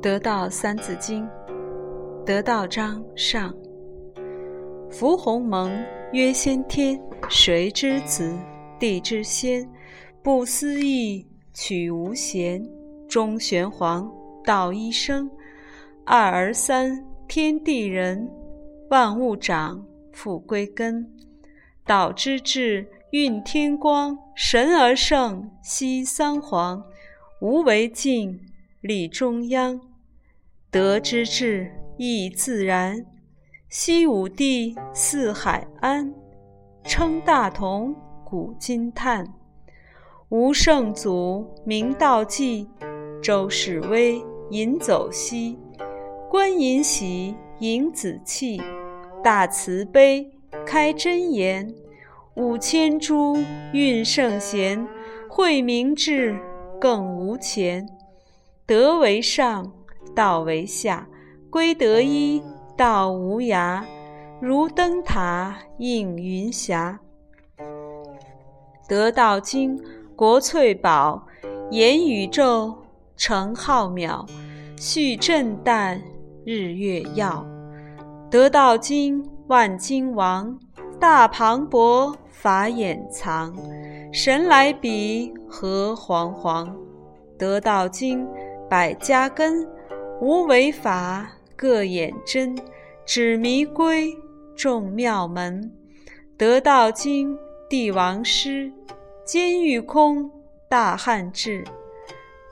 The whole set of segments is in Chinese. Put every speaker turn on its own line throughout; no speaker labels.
得道三字经，得道章上。伏鸿蒙曰先天，谁之子？地之先。不思议，取无贤。中玄黄，道一生。二而三，天地人。万物长，复归根。道之至，运天光。神而圣，息三皇。无为尽，立中央。德之至，亦自然。西五帝，四海安。称大同，古今叹。吴圣祖，明道纪。周士威，饮酒兮。观饮喜，迎子气。大慈悲，开真言。五千株，运圣贤。惠明志，更无前。德为上。道为下，归德一，道无涯。如灯塔映云霞。得道经，国粹宝，言宇宙，成浩渺。续震旦，日月耀。得道经，万经王，大磅礴，法眼藏。神来笔，何煌煌？得道经，百家根。无为法，各眼真；指迷归，众妙门。得道经，帝王师；监狱空，大汉治；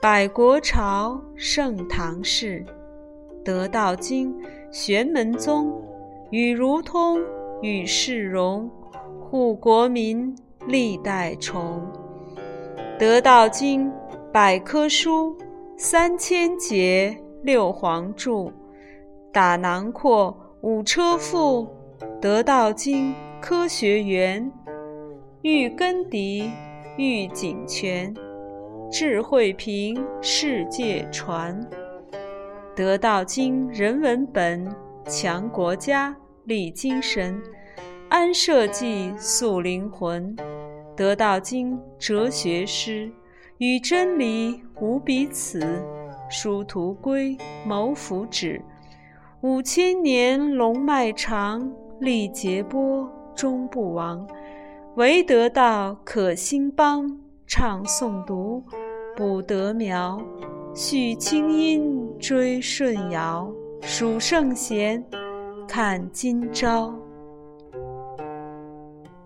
百国朝，盛唐氏。得道经，玄门宗；与如通，与世荣；护国民，历代崇。得道经，百科书；三千节。六皇柱，打囊括五车赋，得道经科学园，玉根底，玉井泉，智慧瓶，世界传。得道经人文本，强国家，立精神，安社稷，塑灵魂。得道经哲学诗，与真理无彼此。殊途归，谋福祉。五千年龙脉长，历劫波，终不亡。唯得道可兴邦，唱诵读，补德苗。续清音，追舜尧。数圣贤，看今朝。